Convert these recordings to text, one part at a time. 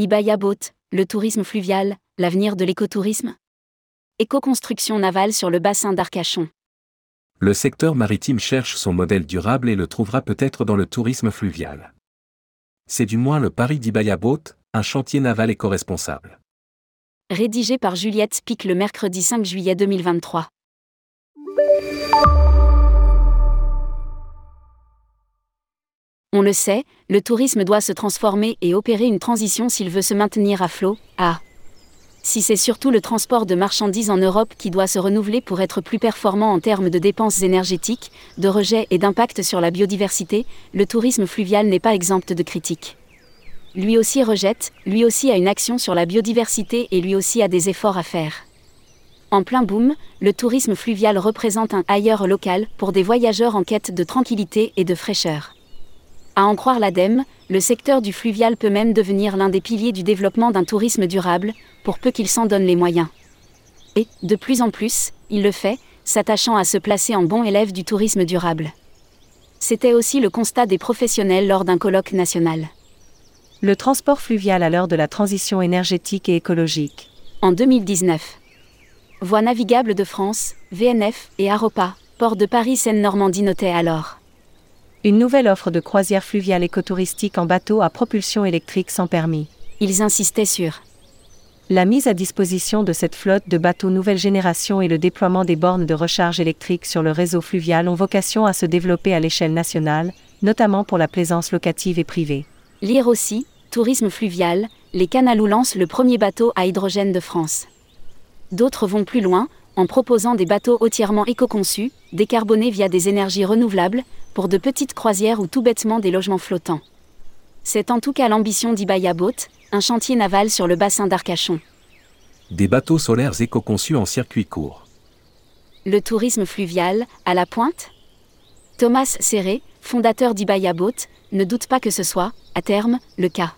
Ibaya Boat, le tourisme fluvial, l'avenir de l'écotourisme Éco-construction navale sur le bassin d'Arcachon. Le secteur maritime cherche son modèle durable et le trouvera peut-être dans le tourisme fluvial. C'est du moins le pari d'Ibaya Boat, un chantier naval éco-responsable. Rédigé par Juliette Pic le mercredi 5 juillet 2023. On le sait, le tourisme doit se transformer et opérer une transition s'il veut se maintenir à flot. Ah Si c'est surtout le transport de marchandises en Europe qui doit se renouveler pour être plus performant en termes de dépenses énergétiques, de rejets et d'impact sur la biodiversité, le tourisme fluvial n'est pas exempt de critiques. Lui aussi rejette, lui aussi a une action sur la biodiversité et lui aussi a des efforts à faire. En plein boom, le tourisme fluvial représente un ailleurs local pour des voyageurs en quête de tranquillité et de fraîcheur. À en croire l'ADEME, le secteur du fluvial peut même devenir l'un des piliers du développement d'un tourisme durable, pour peu qu'il s'en donne les moyens. Et, de plus en plus, il le fait, s'attachant à se placer en bon élève du tourisme durable. C'était aussi le constat des professionnels lors d'un colloque national. Le transport fluvial à l'heure de la transition énergétique et écologique. En 2019. Voie navigable de France, VNF et Aropa, port de Paris-Seine-Normandie notait alors. Une nouvelle offre de croisière fluviale écotouristique en bateau à propulsion électrique sans permis. Ils insistaient sur la mise à disposition de cette flotte de bateaux nouvelle génération et le déploiement des bornes de recharge électrique sur le réseau fluvial ont vocation à se développer à l'échelle nationale, notamment pour la plaisance locative et privée. Lire aussi, tourisme fluvial, les Canalou lancent le premier bateau à hydrogène de France. D'autres vont plus loin, en proposant des bateaux entièrement éco-conçus, décarbonés via des énergies renouvelables, pour de petites croisières ou tout bêtement des logements flottants. C'est en tout cas l'ambition d'Ibaya Boat, un chantier naval sur le bassin d'Arcachon. Des bateaux solaires éco-conçus en circuit court. Le tourisme fluvial, à la pointe? Thomas Serré, fondateur d'Ibaya Boat, ne doute pas que ce soit, à terme, le cas.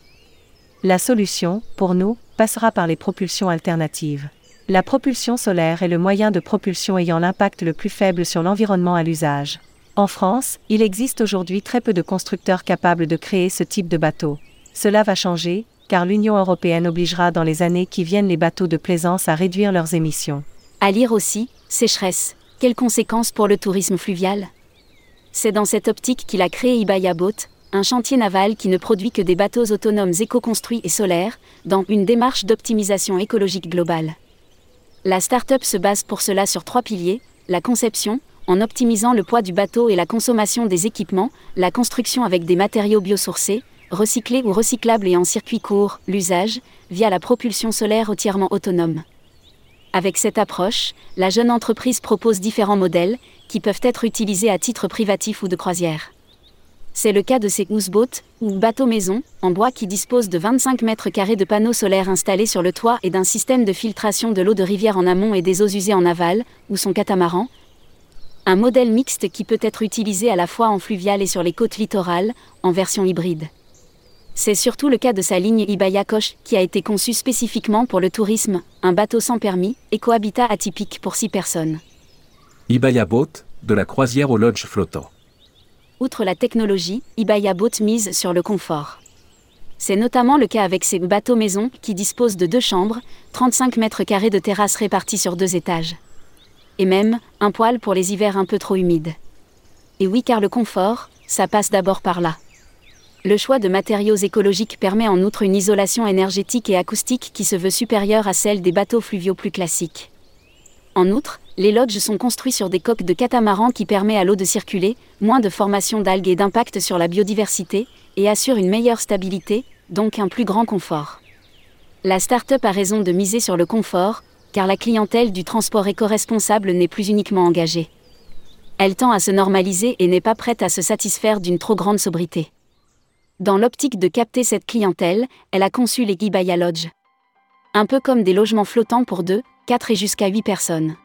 La solution, pour nous, passera par les propulsions alternatives. La propulsion solaire est le moyen de propulsion ayant l'impact le plus faible sur l'environnement à l'usage. En France, il existe aujourd'hui très peu de constructeurs capables de créer ce type de bateau. Cela va changer, car l'Union européenne obligera dans les années qui viennent les bateaux de plaisance à réduire leurs émissions. À lire aussi, sécheresse. Quelles conséquences pour le tourisme fluvial? C'est dans cette optique qu'il a créé Ibaya Boat, un chantier naval qui ne produit que des bateaux autonomes éco-construits et solaires, dans une démarche d'optimisation écologique globale. La start-up se base pour cela sur trois piliers la conception, en optimisant le poids du bateau et la consommation des équipements, la construction avec des matériaux biosourcés, recyclés ou recyclables et en circuit court, l'usage, via la propulsion solaire entièrement autonome. Avec cette approche, la jeune entreprise propose différents modèles, qui peuvent être utilisés à titre privatif ou de croisière. C'est le cas de ces houseboats, ou bateaux maison, en bois qui disposent de 25 mètres carrés de panneaux solaires installés sur le toit et d'un système de filtration de l'eau de rivière en amont et des eaux usées en aval, ou son catamaran, un modèle mixte qui peut être utilisé à la fois en fluvial et sur les côtes littorales, en version hybride. C'est surtout le cas de sa ligne Ibaya Koch qui a été conçue spécifiquement pour le tourisme, un bateau sans permis et cohabitat atypique pour six personnes. Ibaya Boat, de la croisière au lodge flottant. Outre la technologie, Ibaya Boat mise sur le confort. C'est notamment le cas avec ses bateaux maison qui disposent de deux chambres, 35 mètres carrés de terrasse répartis sur deux étages et même, un poil pour les hivers un peu trop humides. Et oui car le confort, ça passe d'abord par là. Le choix de matériaux écologiques permet en outre une isolation énergétique et acoustique qui se veut supérieure à celle des bateaux fluviaux plus classiques. En outre, les lodges sont construits sur des coques de catamaran qui permet à l'eau de circuler, moins de formation d'algues et d'impact sur la biodiversité, et assurent une meilleure stabilité, donc un plus grand confort. La start-up a raison de miser sur le confort, car la clientèle du transport éco-responsable n'est plus uniquement engagée. Elle tend à se normaliser et n'est pas prête à se satisfaire d'une trop grande sobriété. Dans l'optique de capter cette clientèle, elle a conçu les Gibaya Lodge. Un peu comme des logements flottants pour 2, 4 et jusqu'à 8 personnes.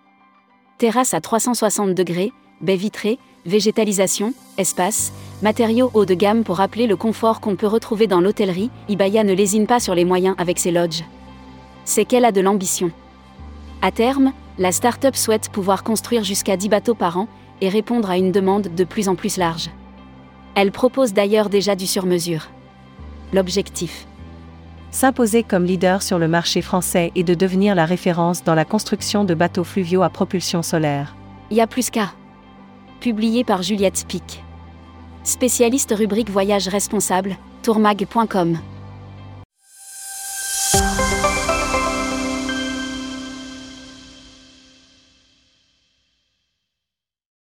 Terrasse à 360 degrés, baies vitrées, végétalisation, espace, matériaux haut de gamme pour rappeler le confort qu'on peut retrouver dans l'hôtellerie, Ibaya ne lésine pas sur les moyens avec ses lodges. C'est qu'elle a de l'ambition. À terme, la start-up souhaite pouvoir construire jusqu'à 10 bateaux par an et répondre à une demande de plus en plus large. Elle propose d'ailleurs déjà du sur-mesure. L'objectif s'imposer comme leader sur le marché français et de devenir la référence dans la construction de bateaux fluviaux à propulsion solaire. Y a plus qu'à. Publié par Juliette Spic. Spécialiste rubrique voyage responsable, tourmag.com.